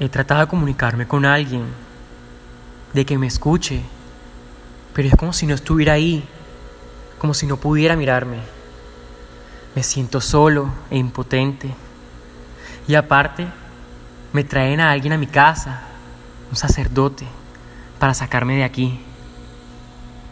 He tratado de comunicarme con alguien, de que me escuche, pero es como si no estuviera ahí, como si no pudiera mirarme. Me siento solo e impotente. Y aparte, me traen a alguien a mi casa, un sacerdote, para sacarme de aquí.